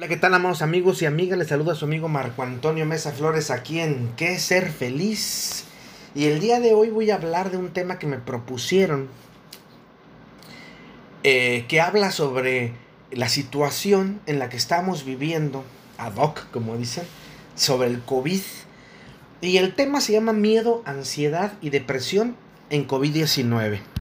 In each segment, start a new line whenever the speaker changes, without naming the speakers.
Hola, ¿qué tal, amados amigos y amigas? Les saluda su amigo Marco Antonio Mesa Flores aquí en ¿Qué ser feliz? Y el día de hoy voy a hablar de un tema que me propusieron eh, que habla sobre la situación en la que estamos viviendo, ad hoc, como dicen, sobre el COVID. Y el tema se llama miedo, ansiedad y depresión en COVID-19.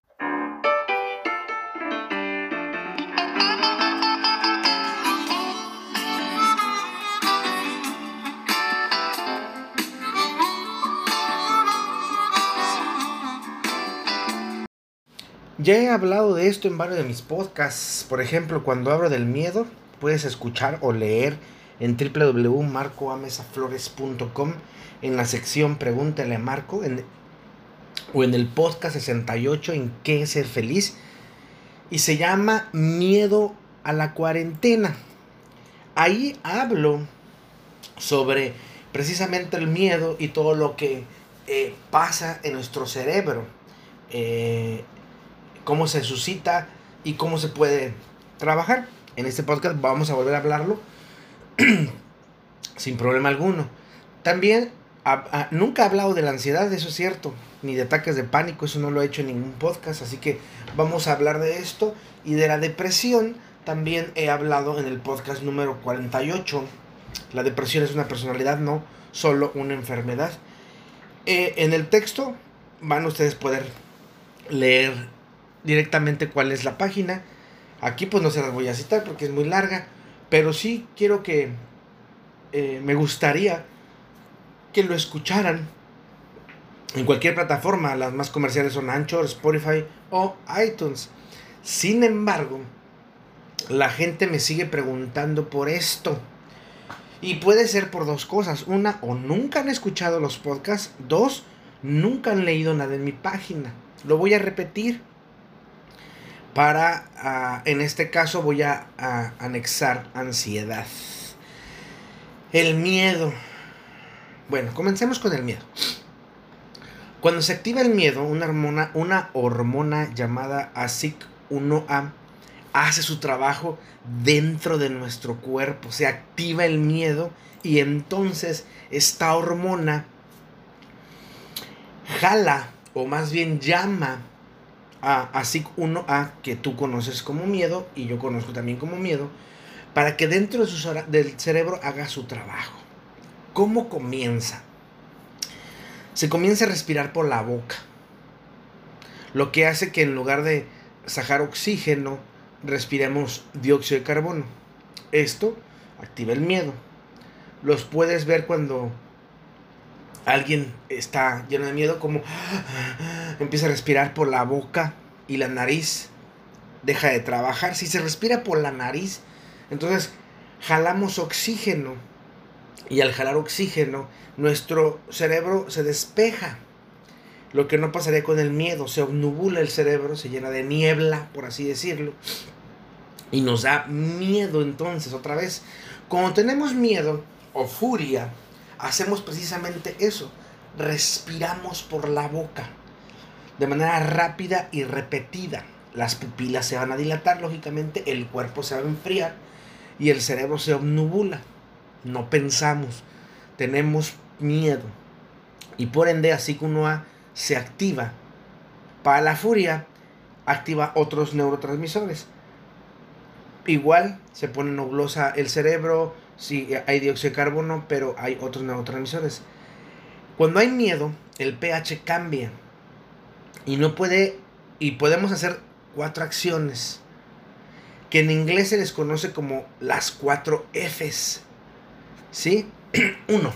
Ya he hablado de esto en varios de mis podcasts. Por ejemplo, cuando hablo del miedo, puedes escuchar o leer en www.marcoamesaflores.com en la sección Pregúntale a Marco o en el podcast 68 en qué ser feliz. Y se llama Miedo a la cuarentena. Ahí hablo sobre precisamente el miedo y todo lo que eh, pasa en nuestro cerebro. Eh, cómo se suscita y cómo se puede trabajar. En este podcast vamos a volver a hablarlo sin problema alguno. También nunca he hablado de la ansiedad, eso es cierto, ni de ataques de pánico, eso no lo he hecho en ningún podcast, así que vamos a hablar de esto. Y de la depresión también he hablado en el podcast número 48. La depresión es una personalidad, no solo una enfermedad. Eh, en el texto van ustedes poder leer directamente cuál es la página. Aquí pues no se las voy a citar porque es muy larga, pero sí quiero que eh, me gustaría que lo escucharan en cualquier plataforma. Las más comerciales son Anchor, Spotify o iTunes. Sin embargo, la gente me sigue preguntando por esto. Y puede ser por dos cosas. Una, o nunca han escuchado los podcasts. Dos, nunca han leído nada en mi página. Lo voy a repetir para, ah, en este caso voy a, anexar ansiedad. El miedo. Bueno, comencemos con el miedo. Cuando se activa el miedo, una hormona, una hormona llamada ASIC1A hace su trabajo dentro de nuestro cuerpo. Se activa el miedo y entonces esta hormona jala o más bien llama a, a 1A que tú conoces como miedo y yo conozco también como miedo, para que dentro de su, del cerebro haga su trabajo. ¿Cómo comienza? Se comienza a respirar por la boca, lo que hace que en lugar de sacar oxígeno, respiremos dióxido de carbono. Esto activa el miedo. Los puedes ver cuando alguien está lleno de miedo, como empieza a respirar por la boca y la nariz deja de trabajar. Si se respira por la nariz, entonces jalamos oxígeno. Y al jalar oxígeno, nuestro cerebro se despeja. Lo que no pasaría con el miedo, se obnubula el cerebro, se llena de niebla, por así decirlo. Y nos da miedo entonces, otra vez. Cuando tenemos miedo o furia, hacemos precisamente eso. Respiramos por la boca de manera rápida y repetida. Las pupilas se van a dilatar, lógicamente, el cuerpo se va a enfriar y el cerebro se obnubula. No pensamos, tenemos miedo. Y por ende, así que uno se activa. Para la furia, activa otros neurotransmisores. Igual se pone nublosa el cerebro, sí hay dióxido de carbono, pero hay otros neurotransmisores. Cuando hay miedo, el pH cambia y no puede y podemos hacer cuatro acciones que en inglés se les conoce como las cuatro Fs. ¿Sí? Uno,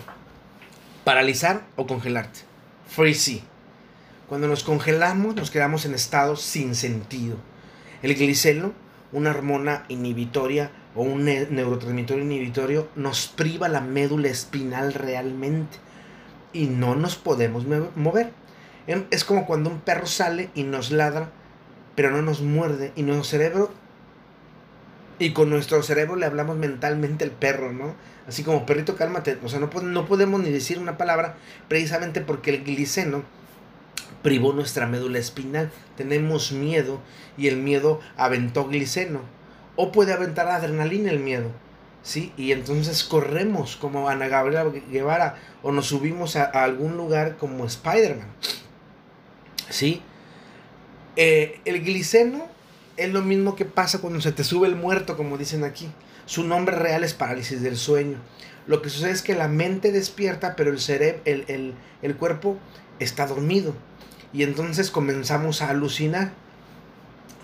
paralizar o congelarte. Freeze. Cuando nos congelamos, nos quedamos en estado sin sentido. El glicelo, una hormona inhibitoria, o un neurotransmisor inhibitorio nos priva la médula espinal realmente y no nos podemos mover. Em, es como cuando un perro sale y nos ladra, pero no nos muerde y nuestro cerebro y con nuestro cerebro le hablamos mentalmente al perro, ¿no? Así como perrito, cálmate. O sea, no, no podemos ni decir una palabra precisamente porque el gliceno privó nuestra médula espinal. Tenemos miedo y el miedo aventó gliceno o puede aventar adrenalina el miedo. ¿sí? Y entonces corremos como Ana Gabriela Guevara o nos subimos a, algún lugar como Spider-Man, ¿sí? Eh, el gliceno es lo mismo que pasa cuando se te sube el muerto, como dicen aquí. Su nombre real es parálisis del sueño. Lo que sucede es que la mente despierta, pero el cerebro, el, el cuerpo está dormido. Y entonces comenzamos a alucinar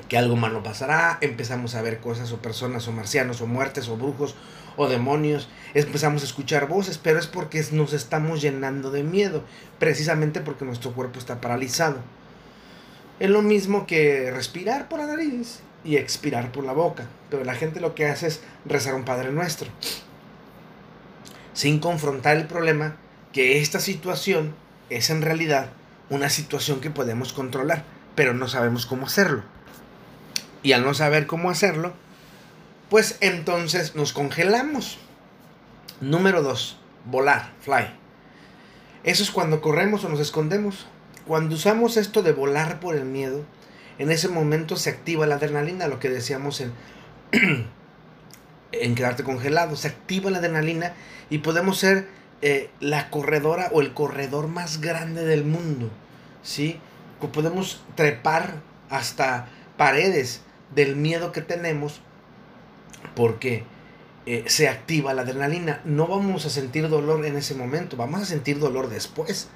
que algo malo pasará, empezamos a ver cosas o personas o marcianos o muertes o brujos o demonios, empezamos a escuchar voces, pero es porque nos estamos llenando de miedo, precisamente porque nuestro cuerpo está paralizado. Es lo mismo que respirar por la nariz y expirar por la boca, pero la gente lo que hace es rezar un Padre Nuestro, sin confrontar el problema que esta situación es en realidad una situación que podemos controlar, pero no sabemos cómo hacerlo. Y al no saber cómo hacerlo, pues entonces nos congelamos. Número 2, volar, fly. Eso es cuando corremos o nos escondemos. Cuando usamos esto de volar por el miedo, en ese momento se activa la adrenalina, lo que decíamos en, en quedarte congelado. Se activa la adrenalina y podemos ser eh, la corredora o el corredor más grande del mundo. ¿sí? Podemos trepar hasta paredes del miedo que tenemos porque eh, se activa la adrenalina. No vamos a sentir dolor en ese momento, vamos a sentir dolor después.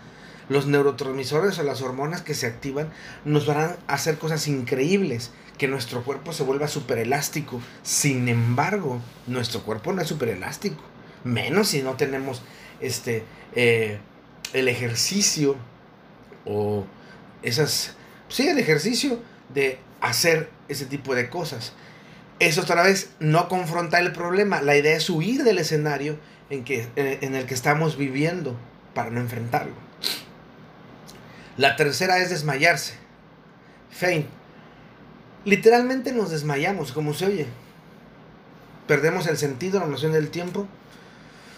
Los neurotransmisores o las hormonas que se activan nos van a hacer cosas increíbles, que nuestro cuerpo se vuelva súper elástico. Sin embargo, nuestro cuerpo no es súper elástico, menos si no tenemos este, eh, el ejercicio o esas, sí, el ejercicio de hacer ese tipo de cosas. Eso otra vez, no confrontar el problema. La idea es huir del escenario en, que, en el que estamos viviendo para no enfrentarlo. La tercera es desmayarse. Faint. Literalmente nos desmayamos, como se oye. Perdemos el sentido, la noción del tiempo.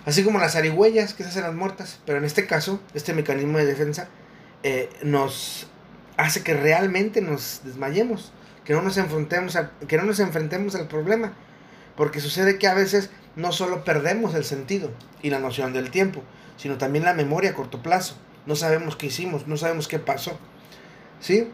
Así como las arihuellas que se hacen las muertas. Pero en este caso, este mecanismo de defensa eh, nos hace que realmente nos desmayemos que no nos enfrentemos, que no nos enfrentemos al problema. Porque sucede que a veces no solo perdemos el sentido y la noción del tiempo, sino también la memoria a corto plazo. No sabemos qué hicimos, no sabemos qué pasó. ¿Sí?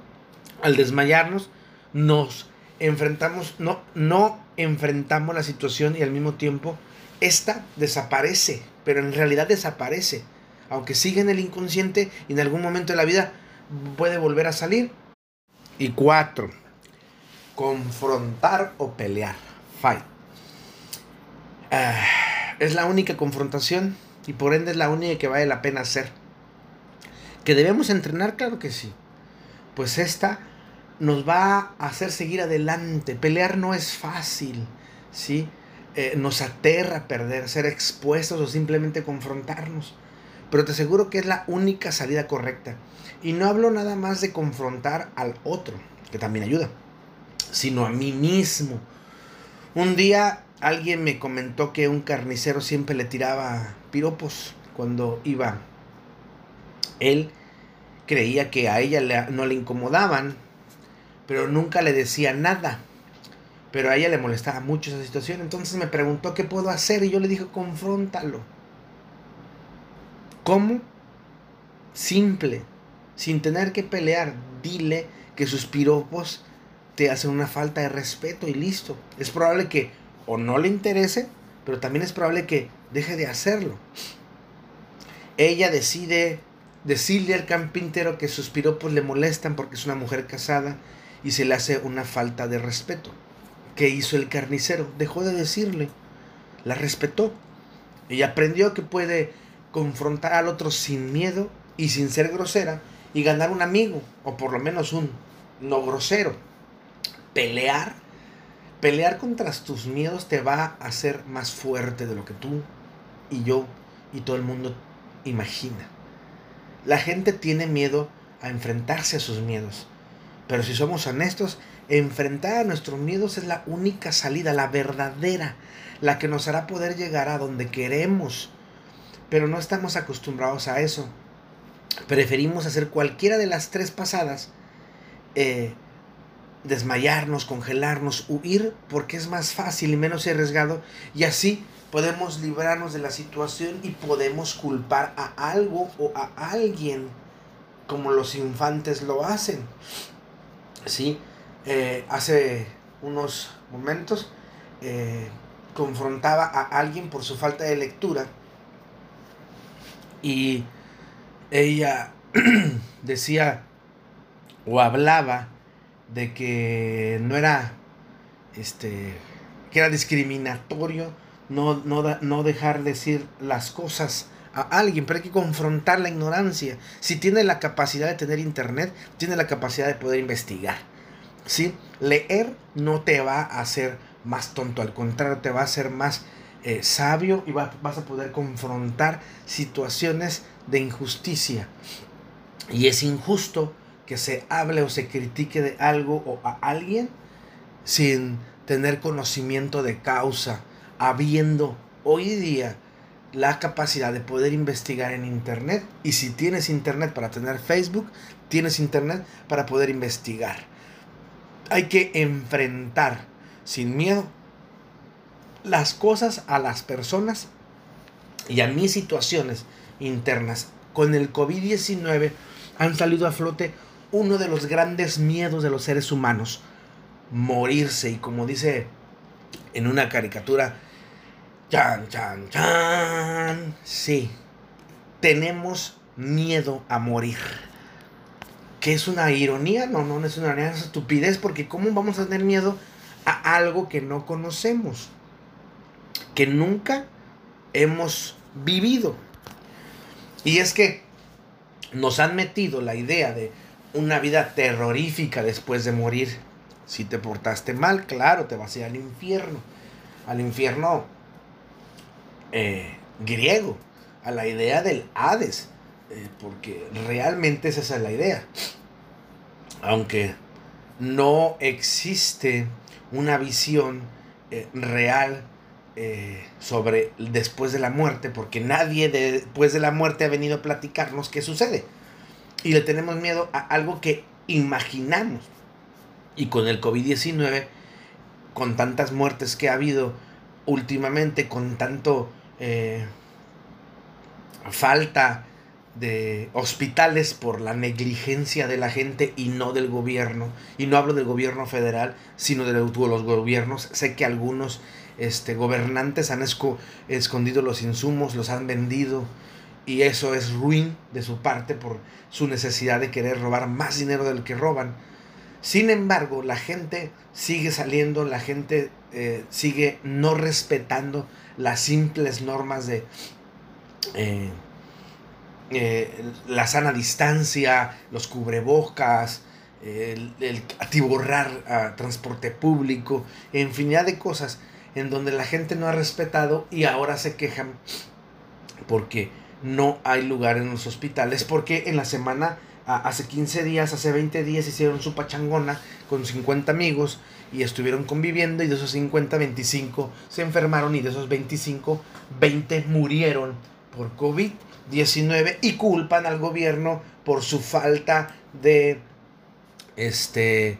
Al desmayarnos, nos enfrentamos, no, no enfrentamos la situación y al mismo tiempo esta desaparece, pero en realidad desaparece. Aunque sigue en el inconsciente y en algún momento de la vida puede volver a salir. Y cuatro, confrontar o pelear. Fight. Ah, es la única confrontación y por ende es la única que vale la pena hacer. ¿Que debemos entrenar? Claro que sí. Pues esta nos va a hacer seguir adelante. Pelear no es fácil, ¿sí? Eh, nos aterra perder, ser expuestos o simplemente confrontarnos. Pero te aseguro que es la única salida correcta. Y no hablo nada más de confrontar al otro, que también ayuda sino a mí mismo. Un día alguien me comentó que un carnicero siempre le tiraba piropos cuando iba. Él creía que a ella no le incomodaban, pero nunca le decía nada. Pero a ella le molestaba mucho esa situación. Entonces me preguntó qué puedo hacer y yo le dije, confróntalo. ¿Cómo? Simple, sin tener que pelear. Dile que sus piropos te hacen una falta de respeto y listo. Es probable que o no le interese, pero también es probable que deje de hacerlo. Ella decide decirle al campintero que sus piropos le molestan porque es una mujer casada y se le hace una falta de respeto. ¿Qué hizo el carnicero? Dejó de decirle, la respetó y aprendió que puede confrontar al otro sin miedo y sin ser grosera y ganar un amigo o por lo menos un no grosero pelear, pelear contra tus miedos te va a hacer más fuerte de lo que tú y yo y todo el mundo imagina. La gente tiene miedo a enfrentarse a sus miedos. Pero si somos honestos, enfrentar a nuestros miedos es la única salida, la verdadera, la que nos hará poder llegar a donde queremos. Pero no estamos acostumbrados a eso. Preferimos hacer cualquiera de las tres pasadas eh, desmayarnos, congelarnos, huir, porque es más fácil y menos arriesgado, y así podemos librarnos de la situación y podemos culpar a algo o a alguien, como los infantes lo hacen. ¿Sí? Eh, hace unos momentos eh, confrontaba a alguien por su falta de lectura y ella decía o hablaba de que no era este que era discriminatorio no, no, no dejar decir las cosas a alguien, pero hay que confrontar la ignorancia. Si tiene la capacidad de tener internet, tiene la capacidad de poder investigar. ¿sí? Leer no te va a hacer más tonto, al contrario, te va a hacer más eh, sabio y vas a poder confrontar situaciones de injusticia. Y es injusto que se hable o se critique de algo o a alguien sin tener conocimiento de causa, habiendo hoy día la capacidad de poder investigar en Internet. Y si tienes Internet para tener Facebook, tienes Internet para poder investigar. Hay que enfrentar sin miedo las cosas a las personas y a mis situaciones internas. Con el COVID-19 han salido a flote uno de los grandes miedos de los seres humanos, morirse. Y como dice en una caricatura, chan, chan, chan, sí, tenemos miedo a morir. ¿Que es una ironía? No, no, no es una ironía, es estupidez, porque ¿cómo vamos a tener miedo a algo que no conocemos? Que nunca hemos vivido. Y es que nos han metido la idea de una vida terrorífica después de morir. Si te portaste mal, claro, te vas a ir al infierno. Al infierno eh, griego, a la idea del Hades. Eh, porque realmente esa es la idea. Aunque no existe una visión eh, real eh, sobre después de la muerte, porque nadie después de la muerte ha venido a platicarnos qué sucede. Y le tenemos miedo a algo que imaginamos. Y con el COVID-19, con tantas muertes que ha habido últimamente, con tanto eh, falta de hospitales por la negligencia de la gente y no del gobierno. Y no hablo del gobierno federal, sino de los gobiernos. Sé que algunos este, gobernantes han escondido los insumos, los han vendido y eso es ruin de su parte por su necesidad de querer robar más dinero del que roban. Sin embargo, la gente sigue saliendo, la gente eh, sigue no respetando las simples normas de eh, eh, la sana distancia, los cubrebocas, el, el atiborrar a transporte público, infinidad de cosas en donde la gente no ha respetado y ahora se quejan porque no hay lugar en los hospitales, porque en la semana, hace 15 días, hace 20 días hicieron su pachangona con 50 amigos y estuvieron conviviendo y de esos 50, 25 se enfermaron y de esos 25, 20 murieron por COVID-19 y culpan al gobierno por su falta de este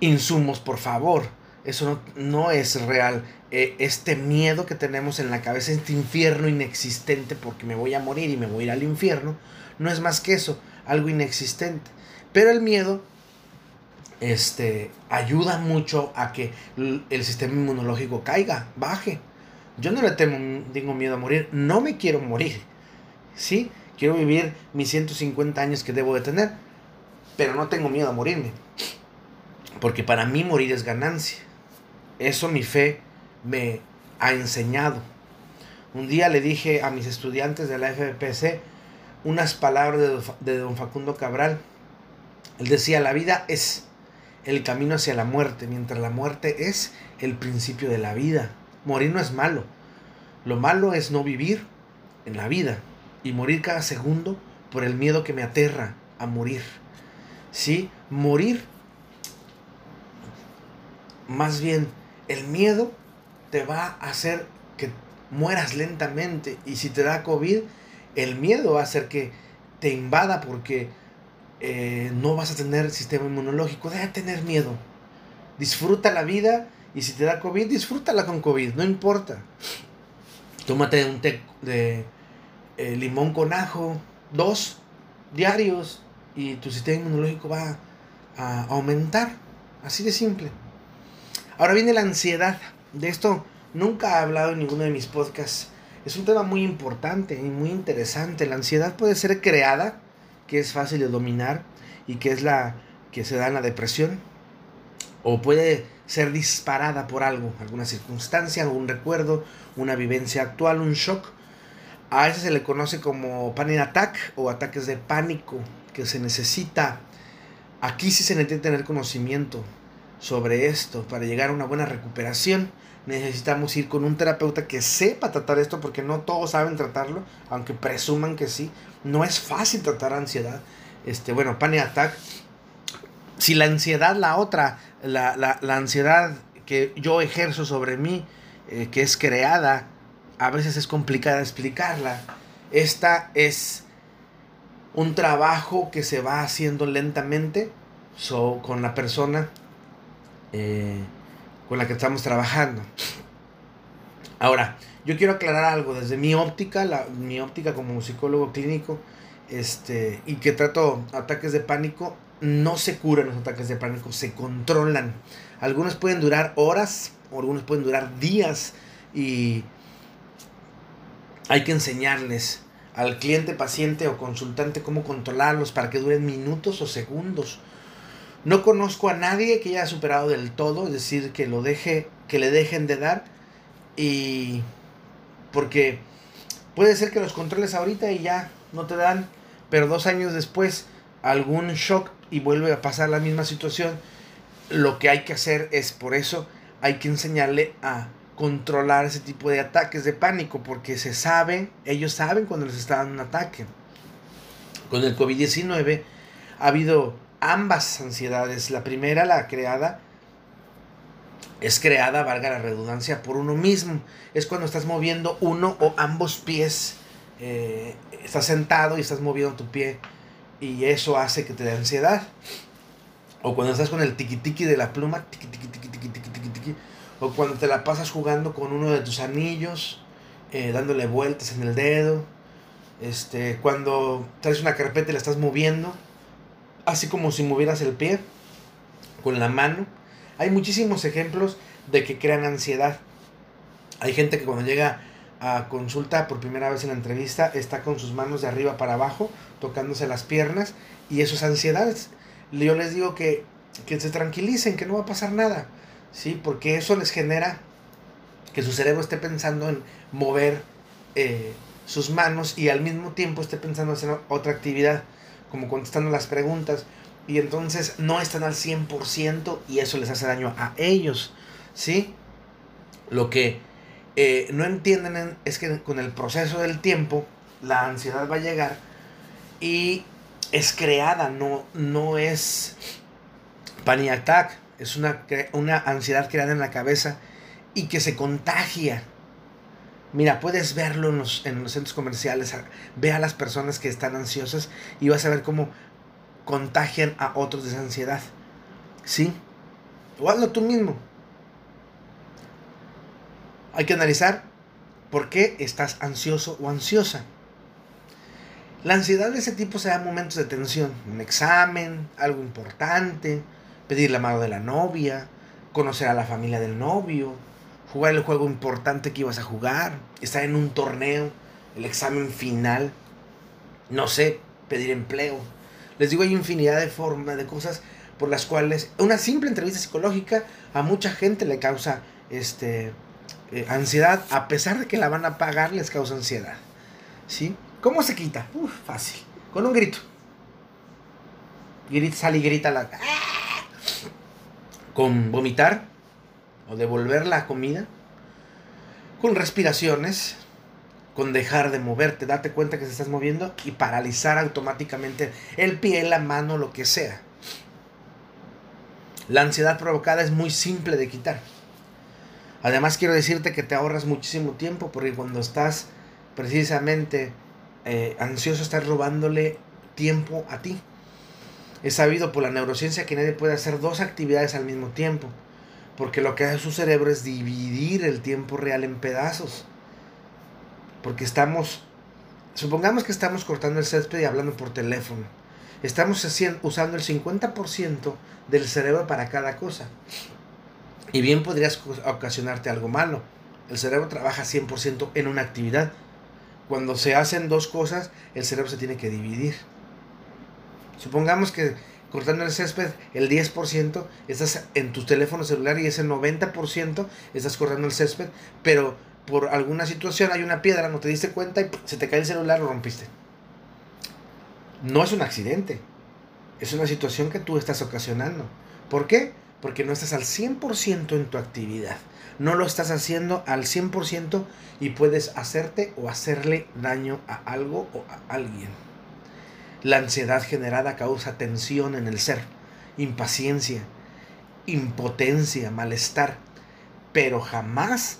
insumos, por favor eso no, es real. Eh, este miedo que tenemos en la cabeza, este infierno inexistente porque me voy a morir y me voy a ir al infierno, no es más que eso, algo inexistente. Pero el miedo este, ayuda mucho a que el sistema inmunológico caiga, baje. Yo no le tengo miedo a morir, no me quiero morir. ¿Sí? Quiero vivir mis 150 años que debo de tener, pero no tengo miedo a morirme. Porque para mí morir es ganancia. Eso mi fe me ha enseñado. Un día le dije a mis estudiantes de la FPC unas palabras de, don Facundo Cabral. Él decía, la vida es el camino hacia la muerte, mientras la muerte es el principio de la vida. Morir no es malo. Lo malo es no vivir en la vida y morir cada segundo por el miedo que me aterra a morir. ¿Sí? Morir más bien el miedo te va a hacer que mueras lentamente. Y si te da COVID, el miedo va a hacer que te invada porque eh, no vas a tener sistema inmunológico. Deja de tener miedo. Disfruta la vida y si te da COVID, disfrútala con COVID, no importa. Tómate un té de eh, limón con ajo, dos diarios, y tu sistema inmunológico va a aumentar. Así de simple. Ahora viene la ansiedad. De esto nunca he hablado en ninguno de mis podcasts. Es un tema muy importante y muy interesante. La ansiedad puede ser creada, que es fácil de dominar y que es la que se da en la depresión. O puede ser disparada por algo, alguna circunstancia, un recuerdo, una vivencia actual, un shock. A eso se le conoce como panic attack o ataques de pánico, que se necesita, aquí sí se necesita tener conocimiento sobre esto para llegar a una buena recuperación. Necesitamos ir con un terapeuta que sepa tratar esto porque no todos saben tratarlo, aunque presuman que sí. No es fácil tratar ansiedad. Este, bueno, panic attack. Si la ansiedad, la otra, la, la, ansiedad que yo ejerzo sobre mí, eh, que es creada, a veces es complicada explicarla. Esta es un trabajo que se va haciendo lentamente con la persona eh, con la que estamos trabajando. Ahora, yo quiero aclarar algo desde mi óptica, la, mi óptica como psicólogo clínico, este, y que trato ataques de pánico, no se curan los ataques de pánico, se controlan. Algunos pueden durar horas, algunos pueden durar días y hay que enseñarles al cliente, paciente o consultante cómo controlarlos para que duren minutos o segundos. No conozco a nadie que haya superado del todo, es decir, que lo deje, que le dejen de dar y porque puede ser que los controles ahorita y ya no te dan, pero dos años después algún shock y vuelve a pasar la misma situación, lo que hay que hacer es por eso hay que enseñarle a controlar ese tipo de ataques de pánico, porque se sabe, ellos saben cuando les está dando un ataque. Con el COVID-19 ha habido ambas ansiedades. La primera, la creada, es creada, valga la redundancia, por uno mismo. Es cuando estás moviendo uno o ambos pies. Eh, estás sentado y estás moviendo tu pie y eso hace que te dé ansiedad. O cuando estás con el tiki tiki de la pluma, tiki tiki tiki tiki tiki tiki. O cuando te la pasas jugando con uno de tus anillos, eh, dándole vueltas en el dedo. Este, cuando traes una carpeta y la estás moviendo, así como si movieras el pie con la mano. Hay muchísimos ejemplos de que crean ansiedad. Hay gente que cuando llega a consulta por primera vez en la entrevista está con sus manos de arriba para abajo, tocándose las piernas y eso es ansiedad. Yo les digo que, que se tranquilicen, que no va a pasar nada, ¿sí? Porque eso les genera que su cerebro esté pensando en mover eh, sus manos y al mismo tiempo esté pensando en hacer otra actividad, como contestando las preguntas. Y entonces no están al 100% y eso les hace daño a ellos, ¿sí? Lo que eh, no entienden es que con el proceso del tiempo la ansiedad va a llegar y es creada, no, no es panic attack, es una, una ansiedad creada en la cabeza y que se contagia. Mira, puedes verlo en los, en los centros comerciales, ve a las personas que están ansiosas y vas a ver cómo contagian a otros de esa ansiedad. ¿Sí? O hazlo tú mismo. Hay que analizar por qué estás ansioso o ansiosa. La ansiedad de ese tipo se da en momentos de tensión, un examen, algo importante, pedir la mano de la novia, conocer a la familia del novio, jugar el juego importante que ibas a jugar, estar en un torneo, el examen final, no sé, pedir empleo. Les digo, hay infinidad de formas, de cosas por las cuales una simple entrevista psicológica a mucha gente le causa este eh, ansiedad, a pesar de que la van a pagar, les causa ansiedad. ¿Sí? ¿Cómo se quita? Uf, fácil. Con un grito. Grita, sale y grita la. Con vomitar o devolver la comida. Con respiraciones. Con dejar de moverte, date cuenta que se estás moviendo y paralizar automáticamente el pie, la mano, lo que sea. La ansiedad provocada es muy simple de quitar. Además quiero decirte que te ahorras muchísimo tiempo porque cuando estás precisamente eh, ansioso estás robándole tiempo a ti. Es sabido por la neurociencia que nadie puede hacer dos actividades al mismo tiempo, porque lo que hace su cerebro es dividir el tiempo real en pedazos. Porque estamos, supongamos que estamos cortando el césped y hablando por teléfono. Estamos haciendo, usando el 50% del cerebro para cada cosa. Y bien podrías ocasionarte algo malo. El cerebro trabaja 100% en una actividad. Cuando se hacen dos cosas, el cerebro se tiene que dividir. Supongamos que cortando el césped, el 10% estás en tu teléfono celular y ese 90% estás cortando el césped, pero por alguna situación hay una piedra, no te diste cuenta y se te cae el celular, lo rompiste. No es un accidente, es una situación que tú estás ocasionando. ¿Por qué? Porque no estás al 100% en tu actividad. No lo estás haciendo al 100% y puedes hacerte o hacerle daño a algo o a alguien. La ansiedad generada causa tensión en el ser, impaciencia, impotencia, malestar, pero jamás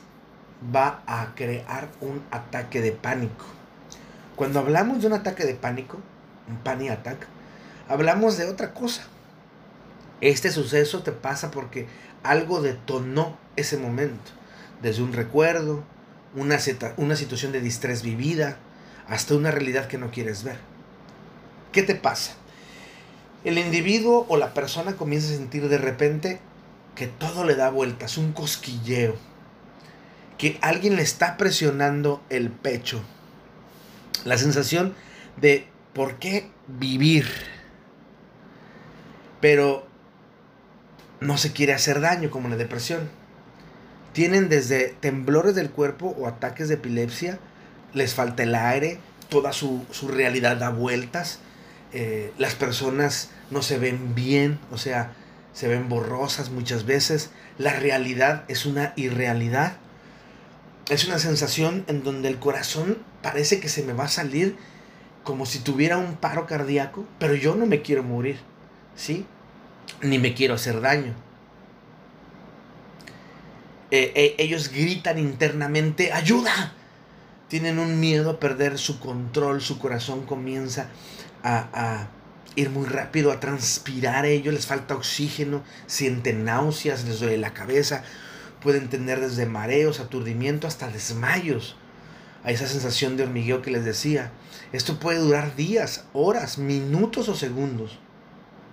va a crear un ataque de pánico. Cuando hablamos de un ataque de pánico, un panic attack, hablamos de otra cosa. Este suceso te pasa porque algo detonó ese momento, desde un recuerdo, una, una situación de distrés vivida, hasta una realidad que no quieres ver. ¿Qué te pasa? El individuo o la persona comienza a sentir de repente que todo le da vueltas, un cosquilleo, que alguien le está presionando el pecho. La sensación de ¿por qué vivir? Pero no se quiere hacer daño como la depresión. Tienen desde temblores del cuerpo o ataques de epilepsia, les falta el aire, toda su, su realidad da vueltas, eh, las personas no se ven bien, o sea, se ven borrosas muchas veces. La realidad es una irrealidad. Es una sensación en donde el corazón parece que se me va a salir como si tuviera un paro cardíaco, pero yo no me quiero morir, ¿sí? Ni me quiero hacer daño. Eh, eh, ellos gritan internamente, ayuda. Tienen un miedo a perder su control, su corazón comienza a, ir muy rápido, a transpirar ellos, les falta oxígeno, sienten náuseas, les duele la cabeza, pueden tener desde mareos, aturdimiento hasta desmayos. A esa sensación de hormigueo que les decía. Esto puede durar días, horas, minutos o segundos,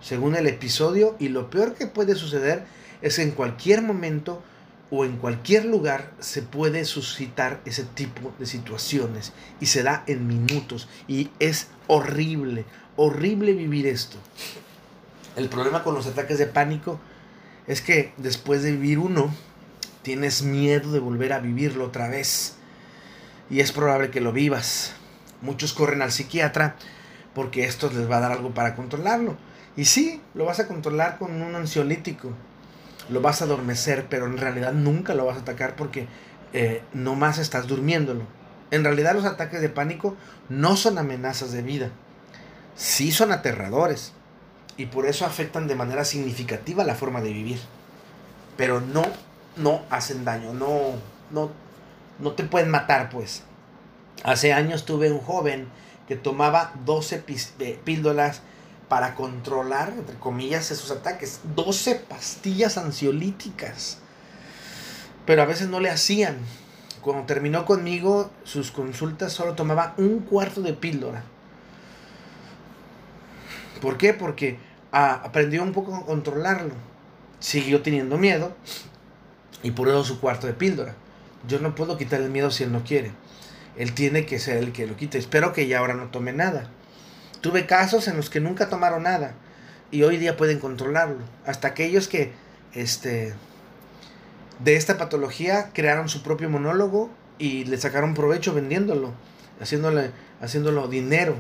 según el episodio, y lo peor que puede suceder es que en cualquier momento o en cualquier lugar se puede suscitar ese tipo de situaciones y se da en minutos y es horrible, horrible vivir esto. El problema con los ataques de pánico es que después de vivir uno, tienes miedo de volver a vivirlo otra vez y es probable que lo vivas. Muchos corren al psiquiatra porque esto les va a dar algo para controlarlo. Y sí, lo vas a controlar con un ansiolítico, lo vas a adormecer, pero en realidad nunca lo vas a atacar porque eh, no más estás durmiéndolo. En realidad los ataques de pánico no son amenazas de vida, sí son aterradores y por eso afectan de manera significativa la forma de vivir. Pero no, no hacen daño, no, no, no te pueden matar pues. Hace años tuve un joven que tomaba 12 eh, píldoras para controlar, entre comillas, esos ataques. 12 pastillas ansiolíticas. Pero a veces no le hacían. Cuando terminó conmigo, sus consultas solo tomaba un cuarto de píldora. ¿Por qué? Porque ah, aprendió un poco a controlarlo. Siguió teniendo miedo y por su cuarto de píldora. Yo no puedo quitar el miedo si él no quiere. Él tiene que ser el que lo quite. Espero que ya ahora no tome nada. Tuve casos en los que nunca tomaron nada y hoy día pueden controlarlo. Hasta aquellos que este, de esta patología crearon su propio monólogo y le sacaron provecho vendiéndolo, haciéndole, haciéndolo dinero.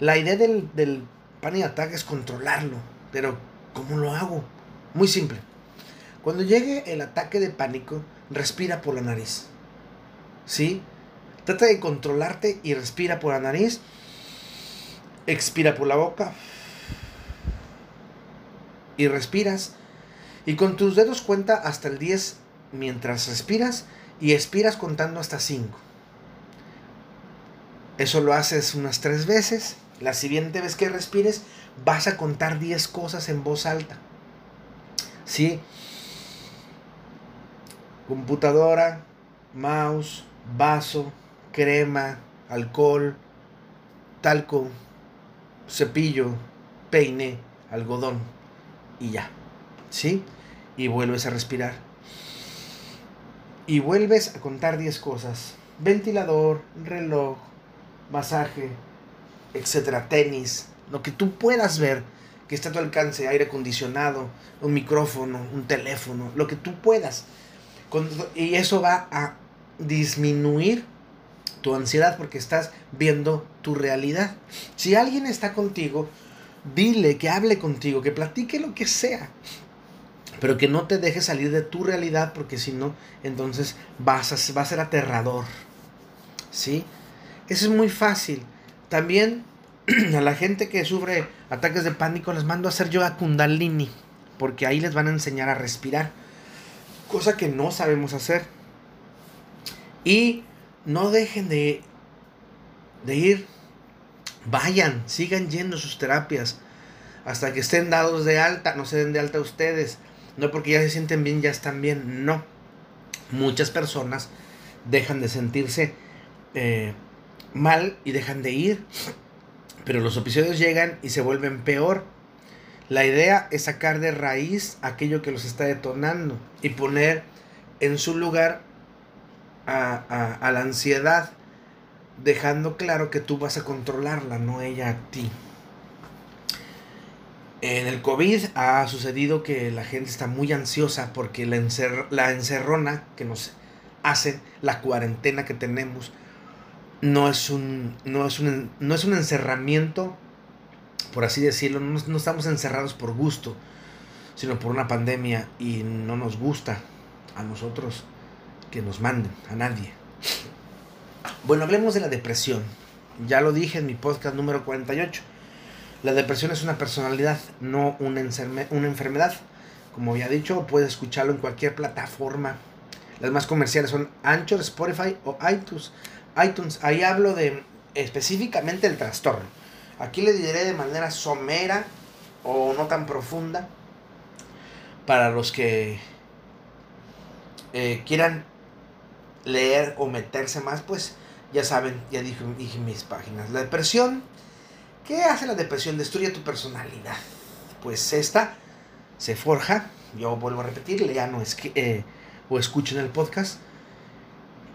La idea del, del panic attack es controlarlo, pero ¿cómo lo hago? Muy simple. Cuando llegue el ataque de pánico, respira por la nariz. ¿Sí? Trata de controlarte y respira por la nariz expira por la boca y respiras. Y con tus dedos cuenta hasta el 10 mientras respiras y expiras contando hasta 5. Eso lo haces unas 3 veces. La siguiente vez que respires, vas a contar 10 cosas en voz alta. ¿Sí? Computadora, mouse, vaso, crema, alcohol, talco, cepillo, peine, algodón y ya. ¿Sí? Y vuelves a respirar. Y vuelves a contar 10 cosas. Ventilador, reloj, masaje, etcétera, tenis, lo que tú puedas ver que está a tu alcance, aire acondicionado, un micrófono, un teléfono, lo que tú puedas. Y eso va a disminuir tu ansiedad porque estás viendo tu realidad. Si alguien está contigo, dile que hable contigo, que platique lo que sea, pero que no te deje salir de tu realidad porque si no, entonces vas a, va a ser aterrador. ¿Sí? Eso es muy fácil. También a la gente que sufre ataques de pánico les mando a hacer yoga kundalini, porque ahí les van a enseñar a respirar, cosa que no sabemos hacer. Y no dejen de, de ir, vayan, sigan yendo sus terapias hasta que estén dados de alta, no se den de alta ustedes, no porque ya se sienten bien, ya están bien, no. Muchas personas dejan de sentirse eh, mal y dejan de ir, pero los episodios llegan y se vuelven peor. La idea es sacar de raíz aquello que los está detonando y poner en su lugar a, la ansiedad, dejando claro que tú vas a controlarla, no ella a ti. En el COVID ha sucedido que la gente está muy ansiosa porque la, la encerrona que nos hace, la cuarentena que tenemos, no es un, no es un, no es un encerramiento, por así decirlo, no, no estamos encerrados por gusto, sino por una pandemia y no nos gusta a nosotros que nos manden, a nadie. Bueno, hablemos de la depresión. Ya lo dije en mi podcast número 48. La depresión es una personalidad, no una, enfermedad. Como había dicho, puedes escucharlo en cualquier plataforma. Las más comerciales son Anchor, Spotify o iTunes. iTunes, ahí hablo de específicamente el trastorno. Aquí le diré de manera somera o no tan profunda para los que eh, quieran leer o meterse más, pues ya saben, ya dije, dije mis páginas. La depresión, ¿qué hace la depresión? Destruye tu personalidad. Pues esta se forja, yo vuelvo a repetir, lean o, eh, o escuchen el podcast.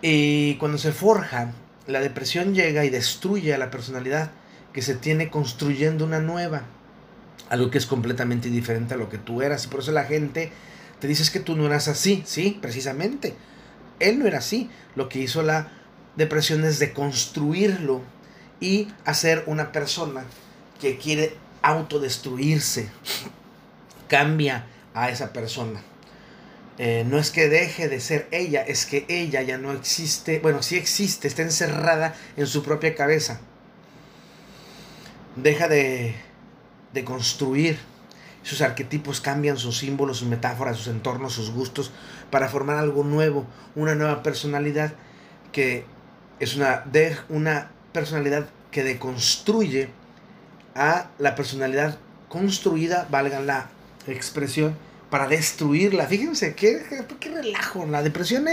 Y cuando se forja, la depresión llega y destruye a la personalidad que se tiene construyendo una nueva. Algo que es completamente diferente a lo que tú eras. Y por eso la gente te dice que tú no eras así, sí, precisamente él no era así. Lo que hizo la depresión es deconstruirlo y hacer una persona que quiere autodestruirse. Cambia a esa persona. Eh, no es que deje de ser ella, es que ella ya no existe, bueno, sí existe, está encerrada en su propia cabeza. Deja de, de construir sus arquetipos cambian, sus símbolos, sus metáforas, sus entornos, sus gustos, para formar algo nuevo, una nueva personalidad que es una, de, una personalidad que deconstruye a la personalidad construida, valga la expresión, para destruirla. Fíjense, qué, qué, relajo. La depresión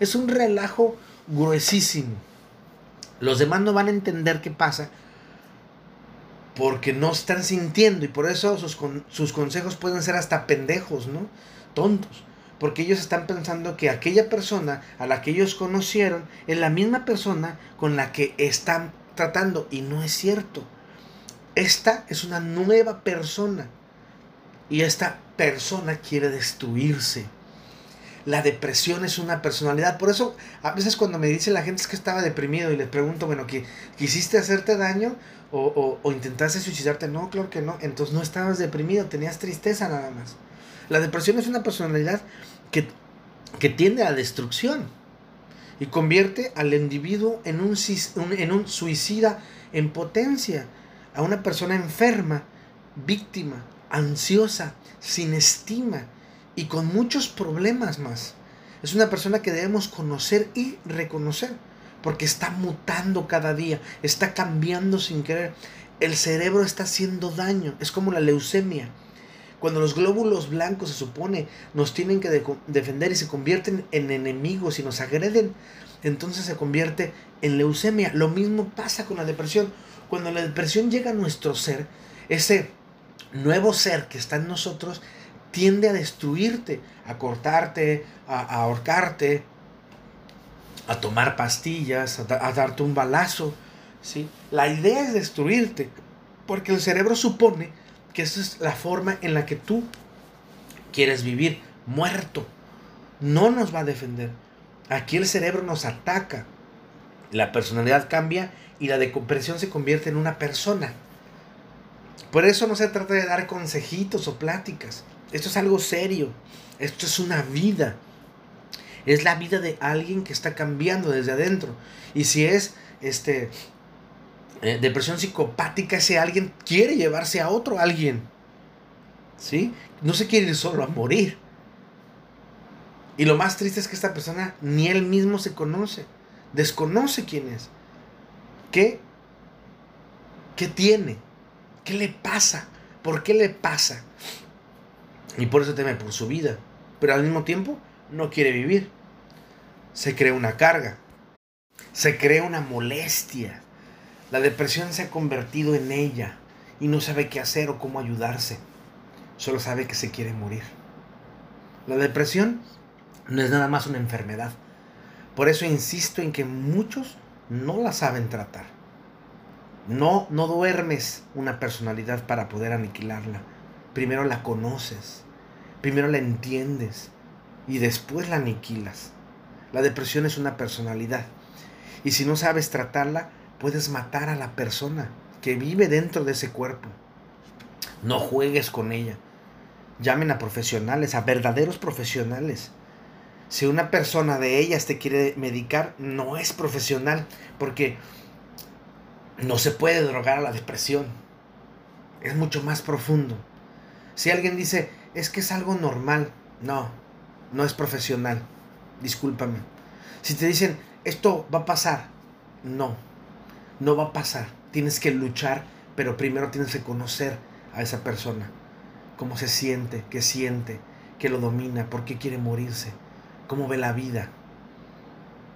es un relajo gruesísimo. Los demás no van a entender qué pasa porque no están sintiendo y por eso sus, sus consejos pueden ser hasta pendejos, ¿no? Tontos. Porque ellos están pensando que aquella persona a la que ellos conocieron es la misma persona con la que están tratando y no es cierto. Esta es una nueva persona y esta persona quiere destruirse. La depresión es una personalidad. Por eso, a veces cuando me dice la gente es que estaba deprimido y les pregunto, bueno, ¿quisiste hacerte daño? o, o, intentaste suicidarte. No, claro que no. Entonces no estabas deprimido, tenías tristeza nada más. La depresión es una personalidad que, que tiende a destrucción y convierte al individuo en un, en un suicida en potencia, a una persona enferma, víctima, ansiosa, sin estima y con muchos problemas más. Es una persona que debemos conocer y reconocer porque está mutando cada día, está cambiando sin querer. el cerebro está haciendo daño. Es como la leucemia. Cuando los glóbulos blancos se supone nos tienen que defender y se convierten en enemigos y nos agreden, entonces se convierte en leucemia. Lo mismo pasa con la depresión. Cuando la depresión llega a nuestro ser, ese nuevo ser que está en nosotros tiende a destruirte, a cortarte, a, ahorcarte, a tomar pastillas, a, darte un balazo. ¿sí? La idea es destruirte, porque el cerebro supone que esa es la forma en la que tú quieres vivir, muerto. No nos va a defender. Aquí el cerebro nos ataca. La personalidad cambia y la decompresión se convierte en una persona. Por eso no se trata de dar consejitos o pláticas. Esto es algo serio. Esto es una vida. Es la vida de alguien que está cambiando desde adentro. Y si es este eh, depresión psicopática, ese alguien quiere llevarse a otro alguien. ¿Sí? No se quiere ir solo a morir. Y lo más triste es que esta persona ni él mismo se conoce. Desconoce quién es. ¿Qué? ¿Qué tiene? ¿Qué le pasa? ¿Por qué le pasa? Y por eso teme por su vida. Pero al mismo tiempo no quiere vivir. Se crea una carga. Se crea una molestia. La depresión se ha convertido en ella y no sabe qué hacer o cómo ayudarse. Solo sabe que se quiere morir. La depresión no es nada más una enfermedad. Por eso insisto en que muchos no la saben tratar. No, no duermes una personalidad para poder aniquilarla. Primero la conoces, primero la entiendes y después la aniquilas. La depresión es una personalidad. Y si no sabes tratarla, puedes matar a la persona que vive dentro de ese cuerpo. No juegues con ella. Llamen a profesionales, a verdaderos profesionales. Si una persona de ellas te quiere medicar, no es profesional, porque no se puede drogar a la depresión. Es mucho más profundo. Si alguien dice, es que es algo normal, no, no es profesional. Discúlpame. Si te dicen, esto va a pasar, no, no va a pasar. Tienes que luchar, pero primero tienes que conocer a esa persona. Cómo se siente, qué siente, qué lo domina, por qué quiere morirse, cómo ve la vida.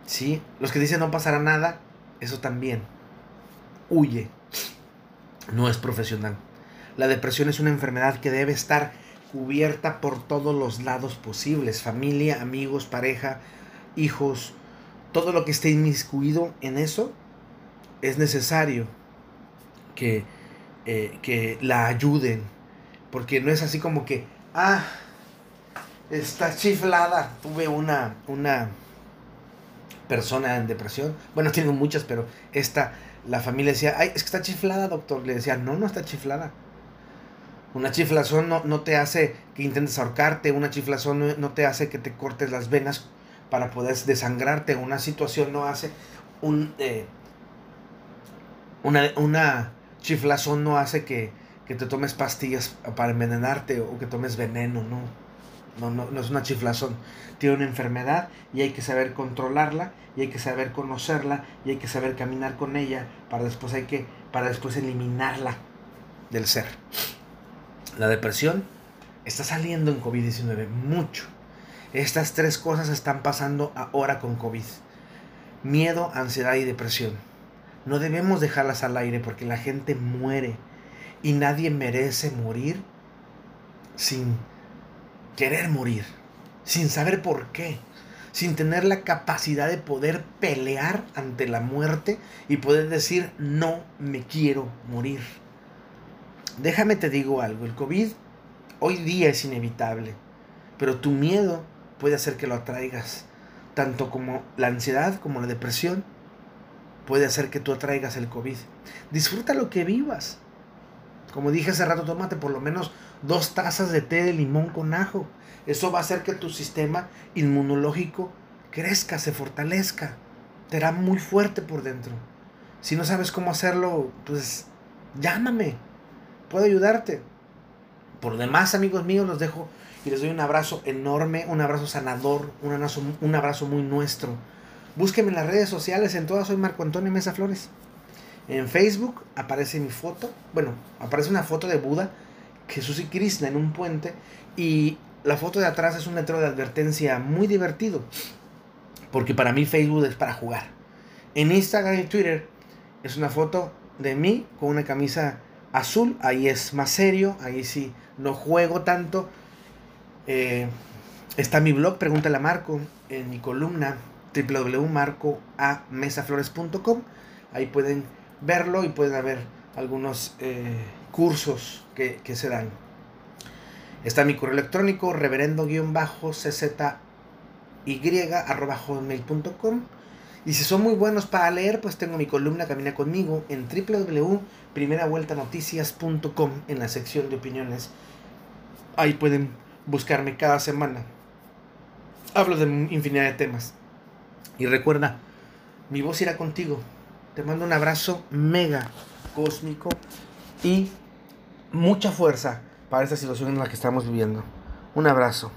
¿Sí? Los que dicen no pasará nada, eso también huye. No es profesional. La depresión es una enfermedad que debe estar cubierta por todos los lados posibles. Familia, amigos, pareja, hijos, todo lo que esté inmiscuido en eso, es necesario que, eh, que la ayuden. Porque no es así como que, ah, está chiflada. Tuve una, una persona en depresión. Bueno, tengo muchas, pero esta la familia decía, ay, es que está chiflada, doctor. Le decía, no, no está chiflada. Una chiflazón no, no te hace que intentes ahorcarte, una chiflazón no, te hace que te cortes las venas para poder desangrarte, una situación no hace un... Eh, una, una chiflazón no hace que, que te tomes pastillas para envenenarte o que tomes veneno, no. No, no, no es una chiflazón. Tiene una enfermedad y hay que saber controlarla y hay que saber conocerla y hay que saber caminar con ella para después hay que para después eliminarla del ser. La depresión está saliendo en COVID-19 mucho. Estas tres cosas están pasando ahora con COVID. Miedo, ansiedad y depresión. No debemos dejarlas al aire porque la gente muere y nadie merece morir sin querer morir, sin saber por qué, sin tener la capacidad de poder pelear ante la muerte y poder decir, no me quiero morir. Déjame te digo algo, el COVID hoy día es inevitable, pero tu miedo puede hacer que lo atraigas, tanto como la ansiedad como la depresión puede hacer que tú atraigas el COVID. Disfruta lo que vivas. Como dije hace rato, tómate por lo menos dos tazas de té de limón con ajo. Eso va a hacer que tu sistema inmunológico crezca, se fortalezca. Te hará muy fuerte por dentro. Si no sabes cómo hacerlo, pues llámame. Puedo ayudarte. Por lo demás, amigos míos, los dejo y les doy un abrazo enorme, un abrazo sanador, un abrazo, un abrazo muy nuestro. Búsquenme en las redes sociales, en todas soy Marco Antonio Mesa Flores. En Facebook aparece mi foto, bueno, aparece una foto de Buda, Jesús y Krishna en un puente y la foto de atrás es un letrero de advertencia muy divertido, porque para mí Facebook es para jugar. En Instagram y Twitter es una foto de mí con una camisa azul, ahí es más serio, ahí sí no juego tanto. Eh, está mi blog, pregúntale a Marco, en mi columna www.marcoamesaflores.com. Ahí pueden verlo y pueden ver algunos eh, cursos que, que, se dan. Está mi correo electrónico, reverendo-czy.com. Y si son muy buenos para leer, pues tengo mi columna Camina conmigo en www.primeravueltanoticias.com en la sección de opiniones. Ahí pueden buscarme cada semana. Hablo de infinidad de temas. Y recuerda, mi voz irá contigo. Te mando un abrazo mega cósmico y mucha fuerza para esta situación en la que estamos viviendo. Un abrazo.